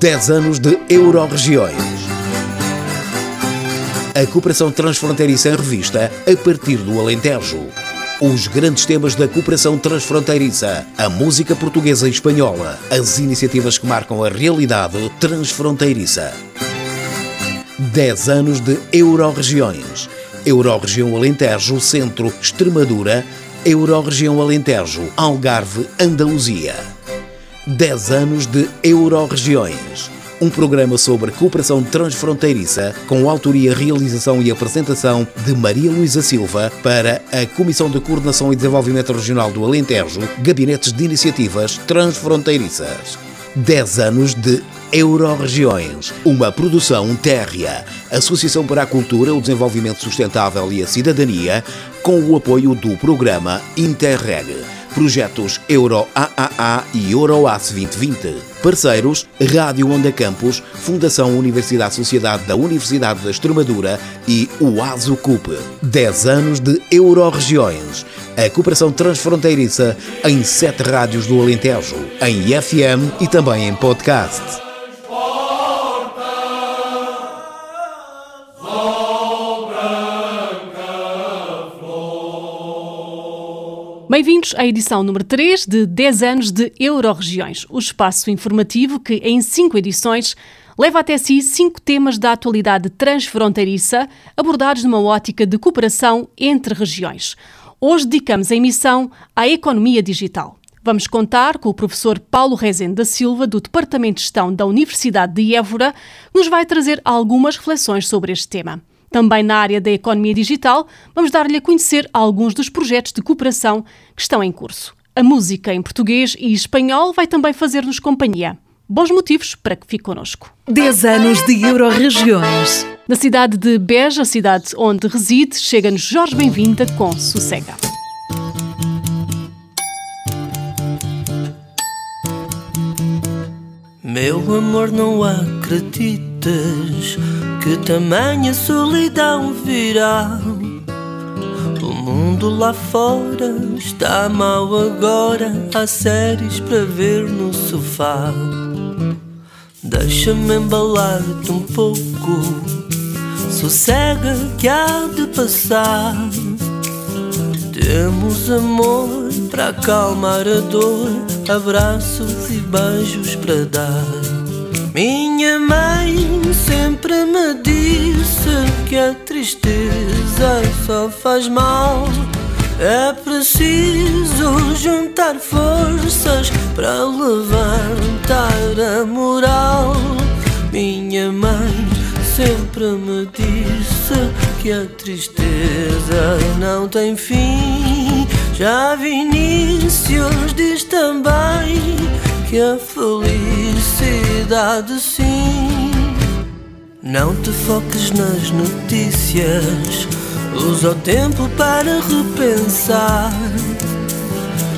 Dez anos de Euroregiões. A cooperação transfronteiriça em revista a partir do Alentejo. Os grandes temas da cooperação transfronteiriça, a música portuguesa e espanhola, as iniciativas que marcam a realidade transfronteiriça. 10 anos de Euroregiões. Euroregião Alentejo, Centro, Extremadura, Euroregião Alentejo, Algarve, Andaluzia. 10 anos de Euroregiões um programa sobre cooperação transfronteiriça com autoria, realização e apresentação de Maria Luísa Silva para a Comissão de Coordenação e Desenvolvimento Regional do Alentejo, Gabinetes de Iniciativas Transfronteiriças. 10 anos de Euroregiões, uma produção térrea, Associação para a Cultura, o Desenvolvimento Sustentável e a Cidadania, com o apoio do programa Interreg Projetos Euro AAA e Euroace 2020. Parceiros: Rádio Onda Campos, Fundação Universidade Sociedade da Universidade da Extremadura e o ASUCUP. 10 anos de Euroregiões. A cooperação transfronteiriça em sete rádios do Alentejo, em FM e também em podcast. Bem-vindos à edição número 3 de 10 anos de Euroregiões, o espaço informativo que, em cinco edições, leva até si cinco temas da atualidade transfronteiriça, abordados numa ótica de cooperação entre regiões. Hoje dedicamos a emissão à economia digital. Vamos contar com o professor Paulo Rezende da Silva, do Departamento de Gestão da Universidade de Évora, que nos vai trazer algumas reflexões sobre este tema. Também na área da economia digital, vamos dar-lhe a conhecer alguns dos projetos de cooperação que estão em curso. A música em português e espanhol vai também fazer-nos companhia. Bons motivos para que fique connosco. 10 anos de Euroregiões. Da cidade de Beja, a cidade onde reside, chega-nos Jorge Bem-vinda com Sossega. Meu amor, não acreditas que tamanha solidão virá. O mundo lá fora está mal agora. Há séries para ver no sofá. Deixa-me embalar-te um pouco. Sossega que há de passar. Temos amor para acalmar a dor, abraços e beijos para dar. Minha mãe sempre me disse que a tristeza só faz mal. É preciso juntar forças para levantar a moral. Minha mãe sempre me disse que a tristeza não tem fim. Já Vinícius diz também que a felicidade sim. Não te foques nas notícias, usa o tempo para repensar.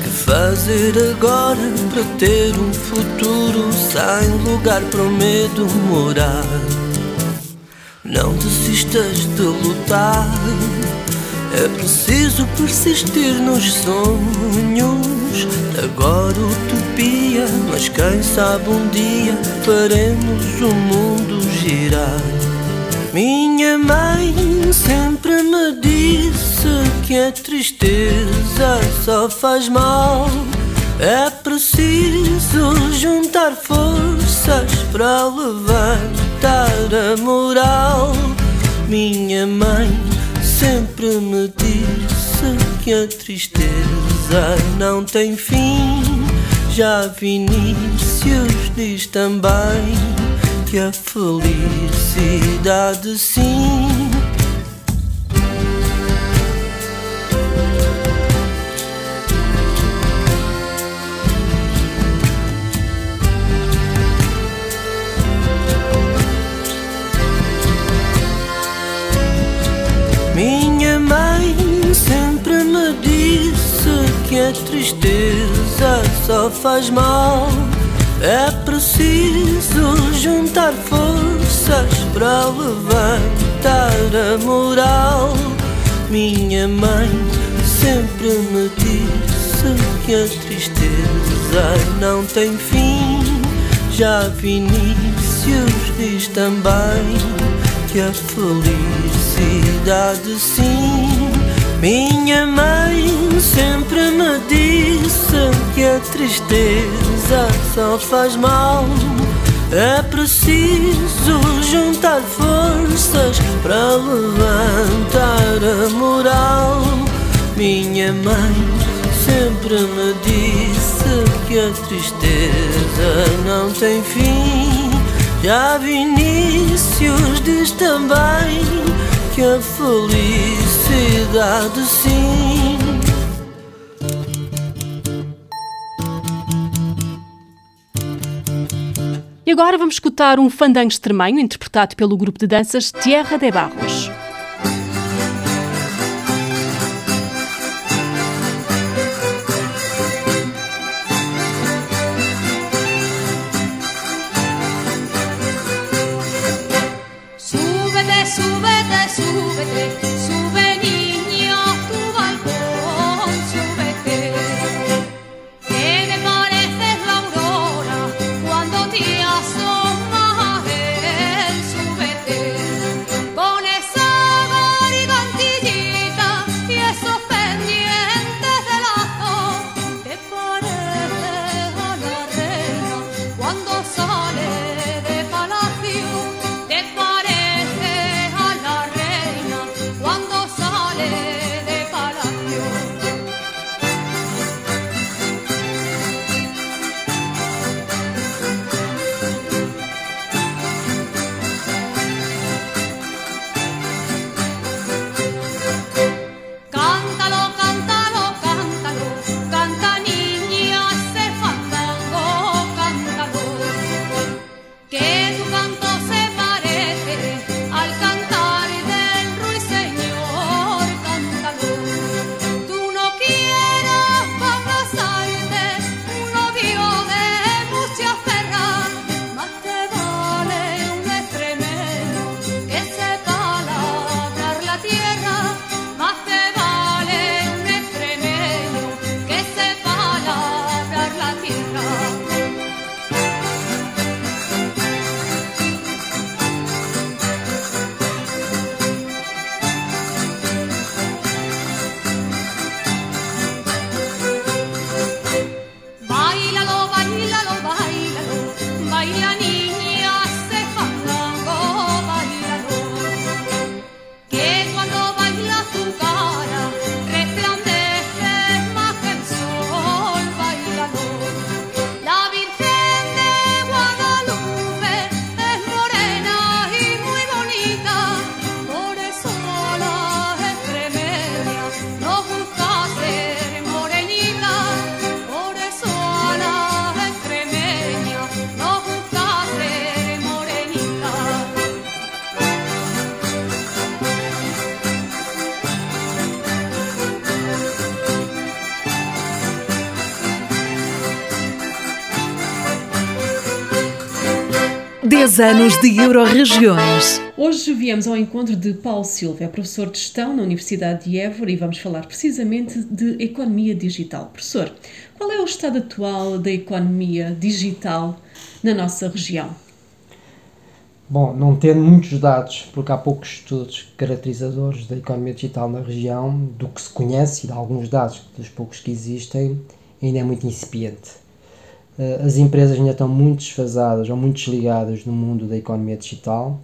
Que fazer agora para ter um futuro sem lugar para o medo morar? Não desistas de lutar, é preciso persistir nos sonhos. Agora utopia, mas quem sabe um dia faremos o mundo girar. Minha mãe sempre me disse que a tristeza só faz mal. É preciso juntar forças para levantar a moral. Minha mãe sempre me disse que a tristeza não tem fim. Já Vinícius diz também que a felicidade sim a tristeza só faz mal. É preciso juntar forças forças para levantar a moral. Minha mãe sempre me disse que a tristeza não tem fim. Já Vinícius diz também que a felicidade sim. Minha mãe sempre me disse que a tristeza só faz mal. É preciso juntar forças para levantar a moral. Minha mãe sempre me disse que a tristeza não tem fim. Já Vinícius diz também que a felicidade sim. E agora vamos escutar um fandango extremanho interpretado pelo grupo de danças Tierra de Barros. Anos de Euroregiões. Hoje viemos ao encontro de Paulo Silva, é professor de gestão na Universidade de Évora e vamos falar precisamente de economia digital. Professor, qual é o estado atual da economia digital na nossa região? Bom, não tendo muitos dados, porque há poucos estudos caracterizadores da economia digital na região, do que se conhece e de alguns dados dos poucos que existem, ainda é muito incipiente. Eh, as empresas ainda estão muito desfasadas ou muito desligadas no mundo da economia digital.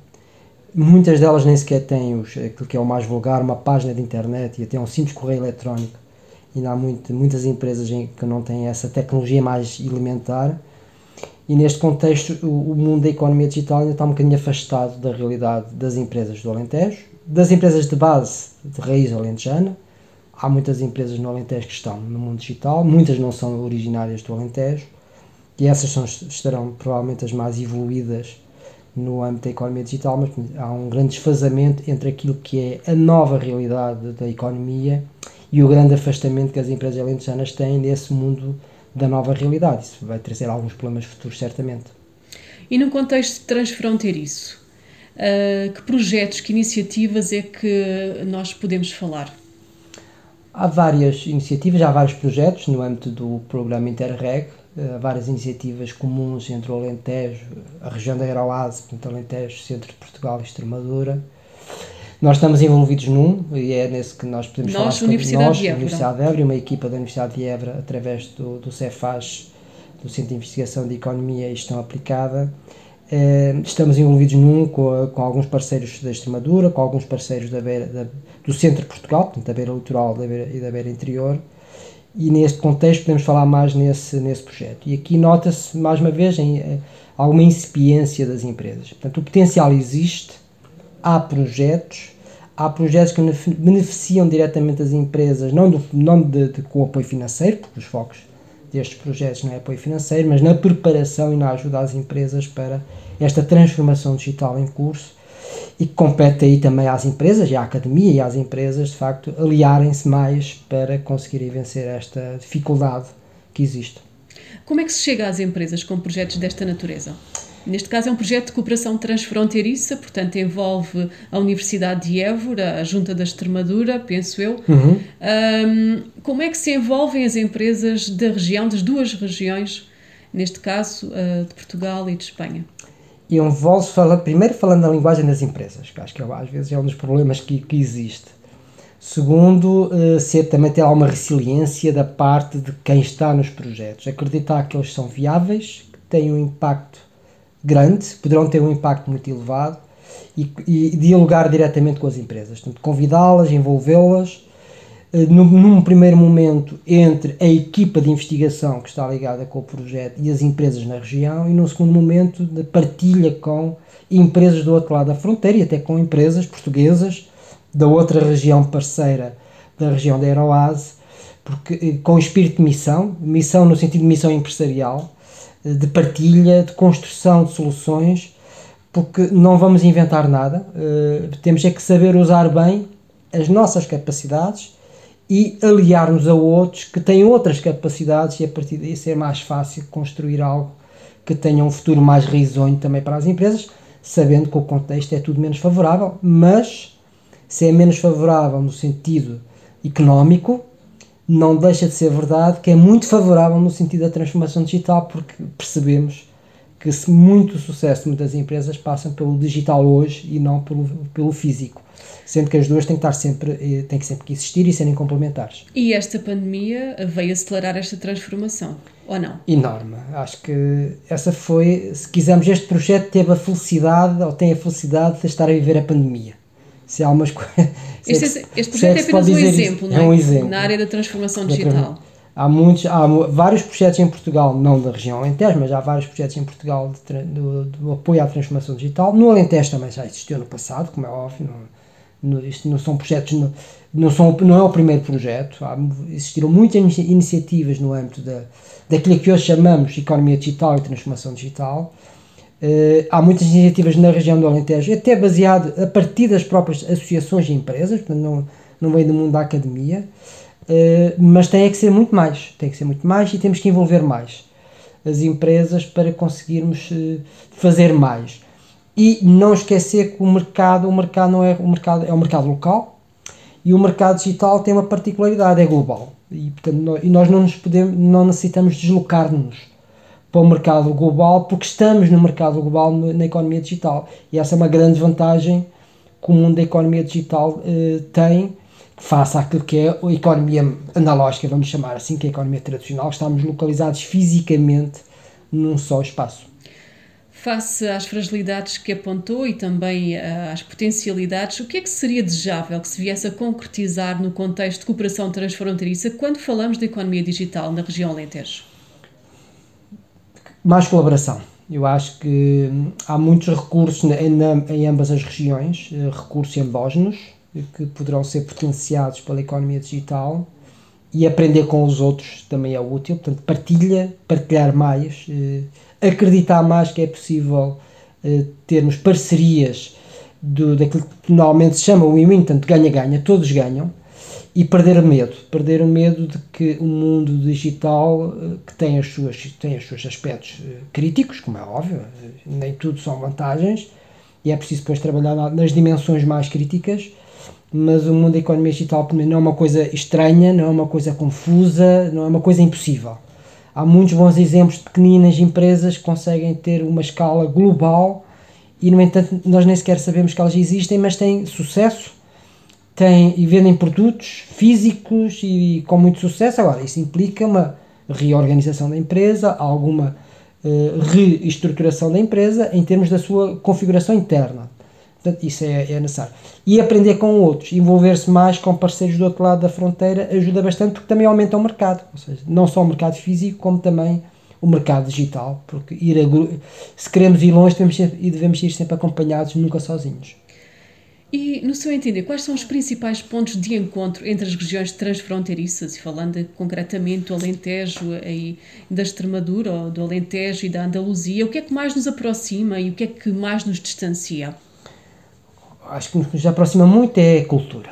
Muitas delas nem sequer têm os, aquilo que é o mais vulgar, uma página de internet e até um simples correio eletrónico. Ainda há muito, muitas empresas que não têm essa tecnologia mais elementar. E neste contexto, o, o mundo da economia digital ainda está um bocadinho afastado da realidade das empresas do Alentejo, das empresas de base de raiz alentejana. Há muitas empresas no Alentejo que estão no mundo digital, muitas não são originárias do Alentejo e essas são, estarão provavelmente as mais evoluídas no âmbito da economia digital, mas há um grande desfazamento entre aquilo que é a nova realidade da economia e o grande afastamento que as empresas alentejanas têm nesse mundo da nova realidade. Isso vai trazer alguns problemas futuros, certamente. E no contexto transfronteiriço, Uh, que projetos, que iniciativas é que nós podemos falar? Há várias iniciativas, há vários projetos no âmbito do programa Interreg, uh, várias iniciativas comuns entre o Alentejo, a região da Aeroase, portanto Alentejo, Centro de Portugal e Extremadura. Nós estamos envolvidos num, e é nesse que nós podemos nós, falar. Universidade nós, de Évora. Universidade de Évora, uma equipa da Universidade de Évora, através do, do Cefaz, do Centro de Investigação de Economia e Gestão Aplicada, eh, estamos envolvidos num com, com, alguns parceiros da Extremadura, com alguns parceiros da beira, da, do centro de Portugal, portanto, da beira litoral da beira, e da beira interior, e neste contexto podemos falar mais nesse, nesse projeto. E aqui nota-se, mais uma vez, em, eh, alguma incipiência das empresas. Portanto, o potencial existe, há projetos, há projetos que beneficiam diretamente as empresas, não, do, não de, de, com apoio financeiro, porque os focos destes projetos não é apoio financeiro, mas na preparação e na ajuda às empresas para esta transformação digital em curso e que compete aí também às empresas e à academia e às empresas, de facto, aliarem-se mais para conseguirem vencer esta dificuldade que existe. Como é que se chega às empresas com projetos desta natureza? Neste caso é um projeto de cooperação transfronteiriça, portanto envolve a Universidade de Évora, a Junta da Extremadura, penso eu. Uhum. Um, como é que se envolvem as empresas da região, das duas regiões, neste caso uh, de Portugal e de Espanha? E envolve falando, primeiro falando da linguagem das empresas, que acho que é, às vezes é um dos problemas que, que existe. Segundo, uh, ser também ter alguma resiliência da parte de quem está nos projetos, acreditar que eles são viáveis, que têm um impacto grande, poderão ter um impacto muito elevado e, e dialogar diretamente com as empresas. Convidá-las, envolvê-las, eh, num, num, primeiro momento entre a equipa de investigação que está ligada com o projeto e as empresas na região, e num segundo momento de partilha com empresas do outro lado da fronteira e até com empresas portuguesas da outra região parceira da região da Aeroase, porque, eh, com espírito de missão, missão no sentido de missão empresarial, de partilha, de construção de soluções, porque não vamos inventar nada, temos é que saber usar bem as nossas capacidades e aliar-nos a outros que têm outras capacidades e a partir daí ser mais fácil construir algo que tenha um futuro mais risonho também para as empresas, sabendo que o contexto é tudo menos favorável, mas se é menos favorável no sentido económico, não deixa de ser verdade que é muito favorável no sentido da transformação digital, porque percebemos que muito sucesso de muitas empresas passam pelo digital hoje e não pelo, pelo físico. Sendo que as duas têm que estar sempre, eh, têm que sempre que existir e serem complementares. E esta pandemia veio acelerar esta transformação, ou não? Enorme. Acho que essa foi, se quisermos, este projeto teve a felicidade, ou tem a felicidade de estar a viver a pandemia se há umas coisas. Este, este, este projeto é, é apenas um exemplo, não é? é um exemplo. Na área da transformação digital. Há, muitos, há vários projetos em Portugal, não da região Alentejo, mas há vários projetos em Portugal de, do, apoio à transformação digital. No Alentejo também já existiu no passado, como é óbvio. Não, não, isto não são projetos, não, não, são, não é o primeiro projeto. Há, existiram muitas iniciativas no âmbito da, daquilo que hoje chamamos economia digital e transformação digital Uh, há muitas iniciativas na região do Alentejo, até baseado a partir das próprias associações e empresas, portanto não, não vem do mundo da academia, uh, mas tem que ser muito mais, tem que ser muito mais e temos que envolver mais as empresas para conseguirmos uh, fazer mais. E não esquecer que o mercado, o mercado não é o mercado, é o mercado local e o mercado digital tem uma particularidade, é global. E, portanto, nós, nós não nos podemos, não necessitamos deslocar-nos para o mercado global, porque estamos no mercado global na economia digital. E essa é uma grande vantagem que o mundo da economia digital eh, tem, face àquilo que é a economia analógica, vamos chamar assim, que é a economia tradicional, estamos localizados fisicamente num só espaço. Face às fragilidades que apontou e também uh, às potencialidades, o que é que seria desejável que se viesse a concretizar no contexto de cooperação transfronteiriça quando falamos de economia digital na região Alentejo? mais colaboração. Eu acho que hum, há muitos recursos em, em ambas as regiões, eh, recursos endógenos, que poderão ser potenciados pela economia digital e aprender com os outros também é útil. Portanto, partilha, partilhar mais, eh, acreditar mais que é possível eh, termos parcerias do, daquilo que normalmente se chama win-win, portanto, ganha-ganha, todos ganham e perder o medo, perder o medo de que o mundo digital eh, que tem as suas tem os seus aspectos eh, críticos, como é óbvio, eh, nem tudo são vantagens, e é preciso depois trabalhar nas dimensões mais críticas, mas o mundo da economia digital não é uma coisa estranha, não é uma coisa confusa, não é uma coisa impossível. Há muitos bons exemplos de pequeninas empresas que conseguem ter uma escala global e, no entanto, nós nem sequer sabemos que elas existem, mas têm sucesso têm, e vendem produtos físicos e com muito sucesso. Agora, isso implica uma reorganização da empresa, alguma uh, reestruturação da empresa em termos da sua configuração interna. Portanto, isso é, é necessário. E aprender com outros, envolver-se mais com parceiros do outro lado da fronteira ajuda bastante porque também aumenta o mercado. Ou seja, não só o mercado físico, como também o mercado digital. Porque ir a, se queremos ir longe temos e devemos ir sempre acompanhados, nunca sozinhos. E, no seu entender, quais são os principais pontos de encontro entre as regiões transfronteiriças, e falando concretamente do Alentejo e da Extremadura, ou do Alentejo e da Andaluzia, o que é que mais nos aproxima e o que é que mais nos distancia? Acho que nos aproxima muito é a cultura.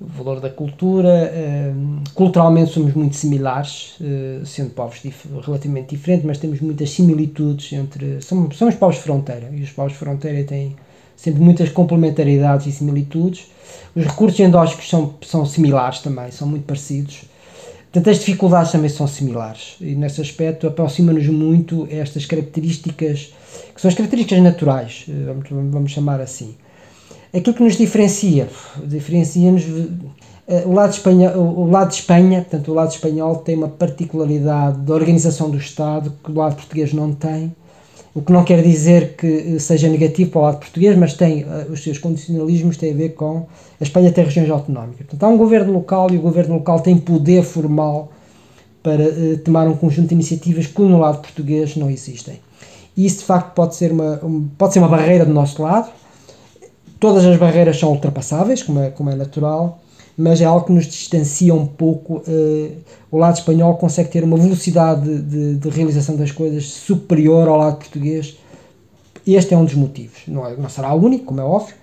O valor da cultura, eh, culturalmente somos muito similares, eh, sendo povos relativamente diferentes, mas temos muitas similitudes entre. Somos, somos povos fronteira, e os povos fronteira têm sempre muitas complementaridades e similitudes. Os recursos endógenos são, são similares também, são muito parecidos. Portanto, as dificuldades também são similares e nesse aspecto aproxima-nos muito estas características, que são as características naturais, eh, vamos, vamos chamar assim. Aquilo que nos diferencia, diferencia-nos eh, o lado, de Espanha, o lado de Espanha, portanto, o lado espanhol tem uma particularidade da organização do Estado que o lado português não tem o que não quer dizer que seja negativo para o lado português, mas tem uh, os seus condicionalismos têm a ver com a Espanha tem regiões autonómicas. Portanto, há um governo local e o governo local tem poder formal para uh, tomar um conjunto de iniciativas que no lado português não existem. E isso de facto pode ser uma, um, pode ser uma barreira do nosso lado. Todas as barreiras são ultrapassáveis, como é, como é natural, mas é algo que nos distancia um pouco. Uh, o lado espanhol consegue ter uma velocidade de, de, realização das coisas superior ao lado português. Este é um dos motivos. Não, é, não será o único, como é óbvio,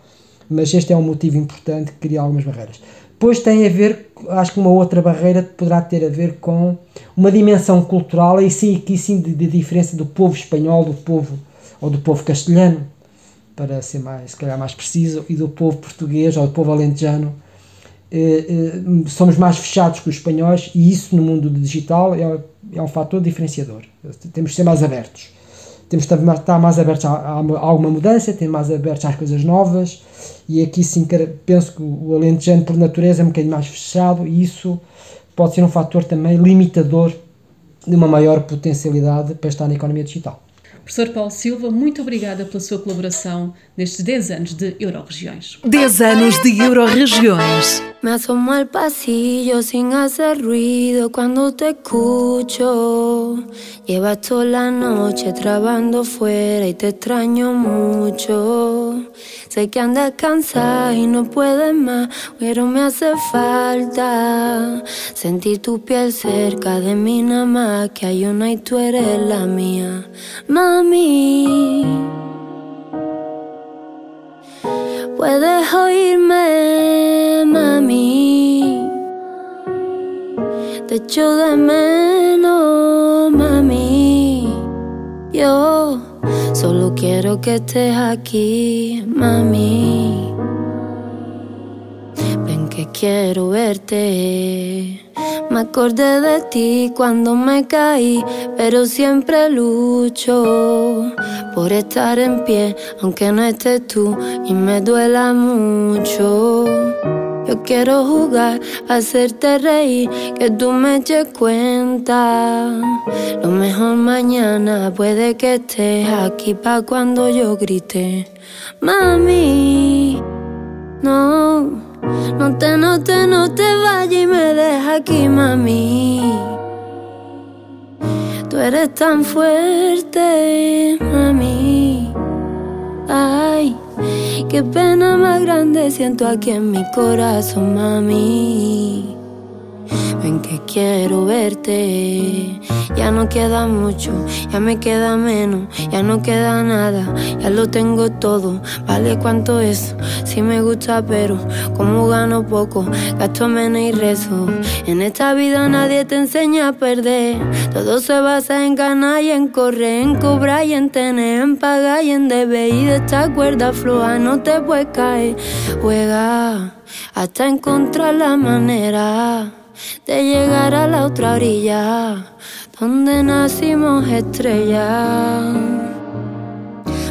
mas este é um motivo importante que cria algumas barreiras. Depois tem a ver, acho que uma outra barreira poderá ter a ver com uma dimensão cultural, e sim, aqui sim, de, de diferença do povo espanhol, do povo, ou do povo castelhano, para ser mais, se calhar mais preciso, e do povo português, ou do povo alentejano, eh, eh, somos mais fechados que os espanhóis e isso no mundo digital é, é um fator diferenciador. Temos que ser mais abertos. Temos que estar mais abertos a, a, a alguma mudança, ter mais abertos às coisas novas e aqui sim penso que o alentejano por natureza é um bocadinho mais fechado e isso pode ser um fator também limitador de uma maior potencialidade para estar na economia digital. Professor Paulo Silva, muito obrigada pela sua colaboração nestes 10 anos de Euroregiões. 10 anos de Euroregiões. Me asomo al pasillo sin hacer ruido cuando te escucho. Llevas toda la noche trabando fuera y te extraño mucho. Sé que andas cansada y no puedes más, pero me hace falta sentir tu piel cerca de mí nada más, que hay una y tú eres la mía, mami. Puedes oírme, mami. Te echo de menos, mami. Yo Solo quiero que estés aquí, mami. Ven que quiero verte. Me acordé de ti cuando me caí, pero siempre lucho por estar en pie, aunque no estés tú y me duela mucho. Yo quiero jugar, hacerte reír, que tú me eches cuenta. Lo mejor mañana puede que estés aquí pa' cuando yo grite. Mami, no, no te, no te, no te vayas y me deja aquí, mami. Tú eres tan fuerte, mami. Ay. Qué pena más grande siento aquí en mi corazón, mami. En que quiero verte. Ya no queda mucho, ya me queda menos, ya no queda nada, ya lo tengo todo. Vale cuánto es, si me gusta, pero como gano poco, gasto menos y rezo. En esta vida nadie te enseña a perder, todo se basa en ganar y en correr, en cobrar y en tener, en pagar y en deber. Y de esta cuerda floja no te puedes caer, juega hasta encontrar la manera de llegar a la otra orilla donde nacimos estrellas.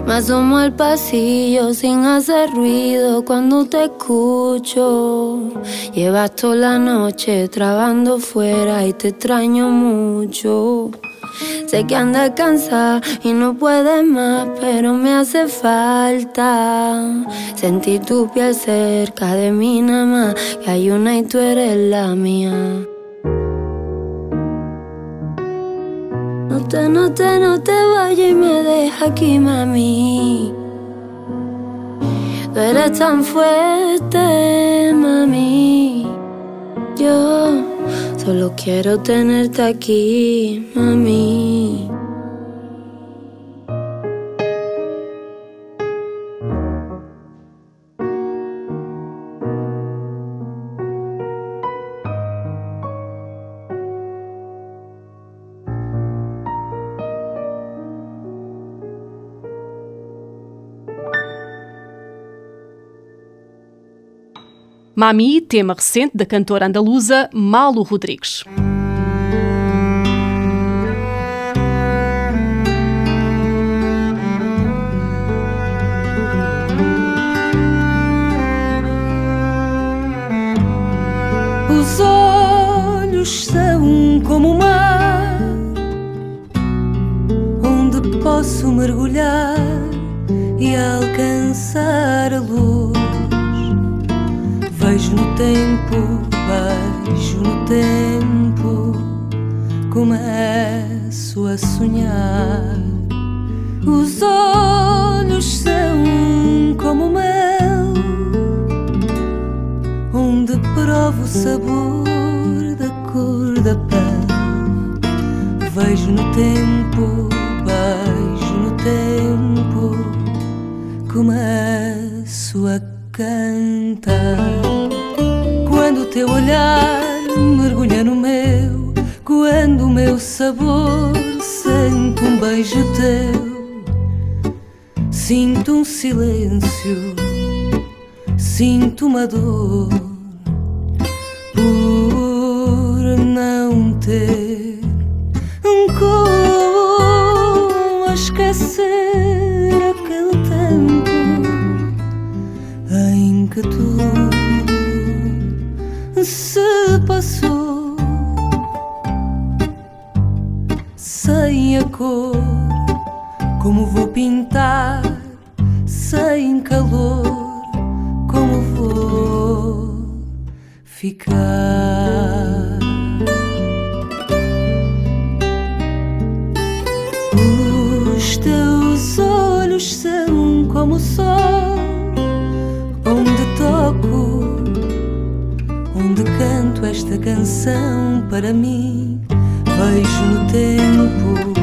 Me asomo al pasillo sin hacer ruido cuando te escucho. Llevas toda la noche trabando fuera y te extraño mucho. Sé que andas cansada y no puedes más, pero me hace falta sentir tu piel cerca de mí nada más. Que hay una y tú eres la mía. No te, no te, no te vayas y me deja aquí, mami. Tú eres tan fuerte, mami. Yo solo quiero tenerte aquí, mami. Mami, tema recente da cantora andaluza Malu Rodrigues. Os olhos são como o mar, onde posso mergulhar e alcançar a luz. Vejo no tempo, beijo no tempo, começo a sonhar. Os olhos são como mel, onde provo o sabor da cor da pele. Vejo no tempo, beijo no tempo, começo a cantar teu olhar mergulha no meu, quando o meu sabor sente um beijo teu. Sinto um silêncio, sinto uma dor por não ter um como esquecer aquele tempo em que tu se passou sem a cor, como vou pintar sem calor, como vou ficar. Os teus olhos são como o sol esta canção para mim. Beijo no tempo,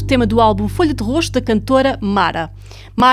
tema do álbum Folha de Rosto da cantora Mara.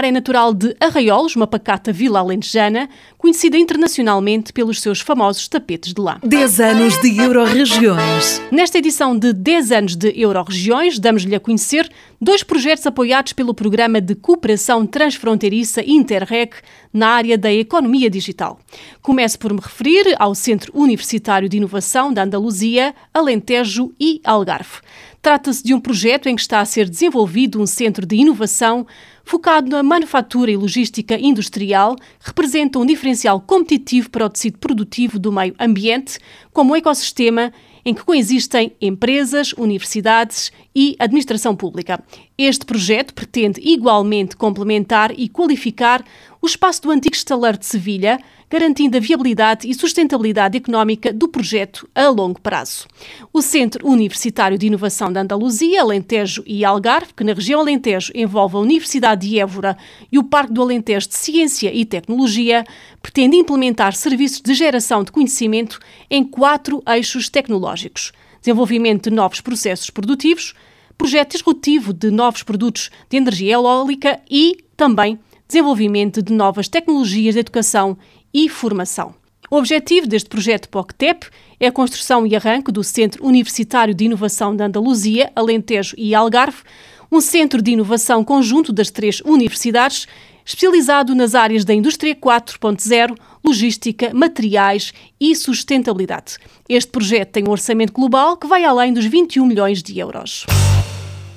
É natural de Arraiolos, uma pacata vila alentejana, conhecida internacionalmente pelos seus famosos tapetes de lã. 10 anos de Euroregiões. Nesta edição de 10 anos de Euroregiões, damos-lhe a conhecer dois projetos apoiados pelo Programa de Cooperação Transfronteiriça Interreg na área da economia digital. Começo por me referir ao Centro Universitário de Inovação da Andaluzia, Alentejo e Algarve. Trata-se de um projeto em que está a ser desenvolvido um centro de inovação focado na manufatura e logística industrial, representa um diferencial competitivo para o tecido produtivo do meio ambiente, como um ecossistema em que coexistem empresas, universidades e administração pública. Este projeto pretende igualmente complementar e qualificar o espaço do antigo estaleiro de Sevilha, garantindo a viabilidade e sustentabilidade económica do projeto a longo prazo. O Centro Universitário de Inovação da Andaluzia, Alentejo e Algarve, que na região Alentejo envolve a Universidade de Évora e o Parque do Alentejo de Ciência e Tecnologia, pretende implementar serviços de geração de conhecimento em quatro eixos tecnológicos: desenvolvimento de novos processos produtivos, projeto disruptivo de novos produtos de energia eólica e também desenvolvimento de novas tecnologias de educação e formação. O objetivo deste projeto POCTEP é a construção e arranque do Centro Universitário de Inovação da Andaluzia, Alentejo e Algarve, um centro de inovação conjunto das três universidades, especializado nas áreas da Indústria 4.0, logística, materiais e sustentabilidade. Este projeto tem um orçamento global que vai além dos 21 milhões de euros.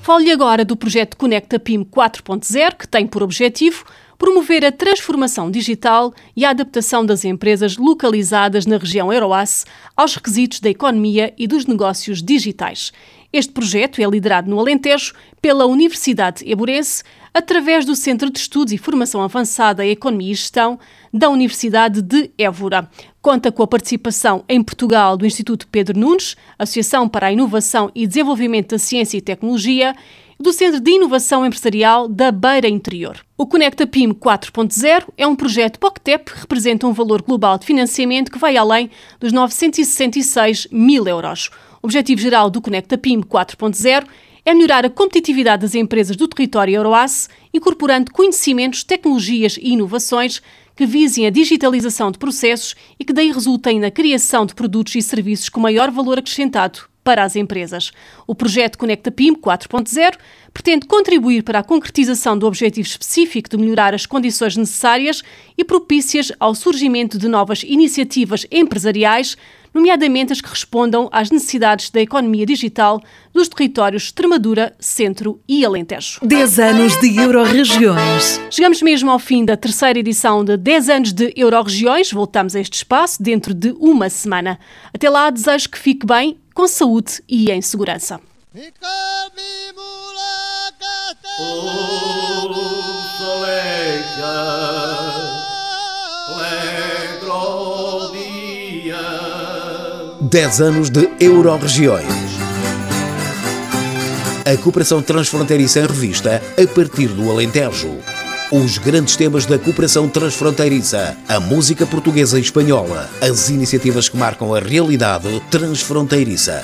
Falo-lhe agora do projeto Conecta PIM 4.0, que tem por objetivo promover a transformação digital e a adaptação das empresas localizadas na região Euroace aos requisitos da economia e dos negócios digitais. Este projeto é liderado no Alentejo pela Universidade Eburense, através do Centro de Estudos e Formação Avançada em Economia e Gestão da Universidade de Évora. Conta com a participação em Portugal do Instituto Pedro Nunes, Associação para a Inovação e Desenvolvimento da Ciência e Tecnologia do Centro de Inovação Empresarial da Beira Interior. O Conecta PIM 4.0 é um projeto POCTEP que representa um valor global de financiamento que vai além dos 966 mil euros. O objetivo geral do Conecta PIM 4.0 é melhorar a competitividade das empresas do território Euroace, incorporando conhecimentos, tecnologias e inovações que visem a digitalização de processos e que daí resultem na criação de produtos e serviços com maior valor acrescentado para as empresas. O projeto Conecta PIM 4.0 pretende contribuir para a concretização do objetivo específico de melhorar as condições necessárias e propícias ao surgimento de novas iniciativas empresariais, nomeadamente as que respondam às necessidades da economia digital dos territórios Extremadura, Centro e Alentejo. 10 anos de Euroregiões. Chegamos mesmo ao fim da terceira edição de 10 anos de Euroregiões. Voltamos a este espaço dentro de uma semana. Até lá, desejo que fique bem com saúde e em segurança. Dez anos de Euroregiões. A cooperação transfronteiriça em revista a partir do Alentejo os grandes temas da cooperação transfronteiriça, a música portuguesa e espanhola, as iniciativas que marcam a realidade transfronteiriça.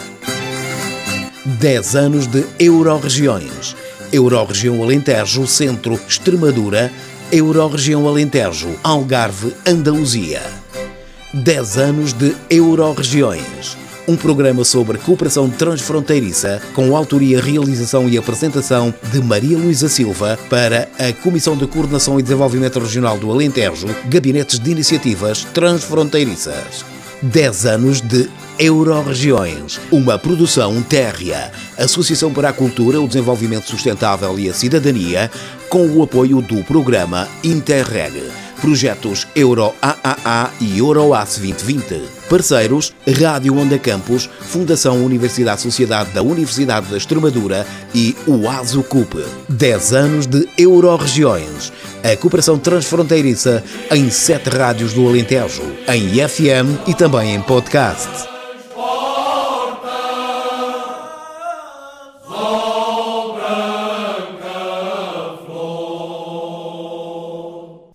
10 anos de Euroregiões. Euroregião Alentejo, Centro, Extremadura, Euroregião Alentejo, Algarve, Andaluzia. 10 anos de Euroregiões um programa sobre cooperação transfronteiriça com autoria, realização e apresentação de Maria Luísa Silva para a Comissão de Coordenação e Desenvolvimento Regional do Alentejo, Gabinetes de Iniciativas Transfronteiriças. 10 anos de Euroregiões, uma produção térrea, Associação para a Cultura, o Desenvolvimento Sustentável e a Cidadania, com o apoio do programa Interreg. Projetos Euro AAA e Euroace 2020. Parceiros Rádio Onda Campus, Fundação Universidade Sociedade da Universidade da Extremadura e o ASUCUP. 10 anos de Euroregiões. A cooperação transfronteiriça em sete rádios do Alentejo, em FM e também em podcast.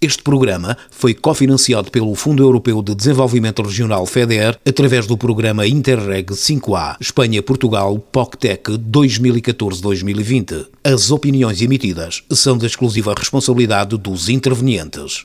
Este programa foi cofinanciado pelo Fundo Europeu de Desenvolvimento Regional FEDER através do programa Interreg 5A Espanha-Portugal POCTEC 2014-2020. As opiniões emitidas são da exclusiva responsabilidade dos intervenientes.